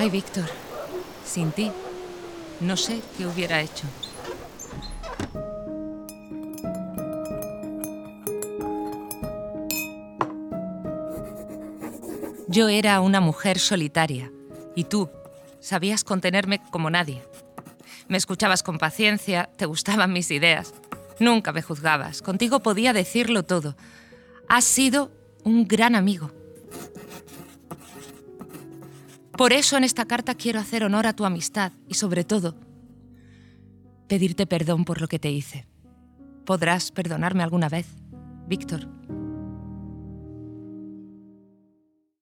Ay, Víctor, sin ti, no sé qué hubiera hecho. Yo era una mujer solitaria y tú sabías contenerme como nadie. Me escuchabas con paciencia, te gustaban mis ideas. Nunca me juzgabas, contigo podía decirlo todo. Has sido un gran amigo. Por eso en esta carta quiero hacer honor a tu amistad y sobre todo pedirte perdón por lo que te hice. ¿Podrás perdonarme alguna vez, Víctor?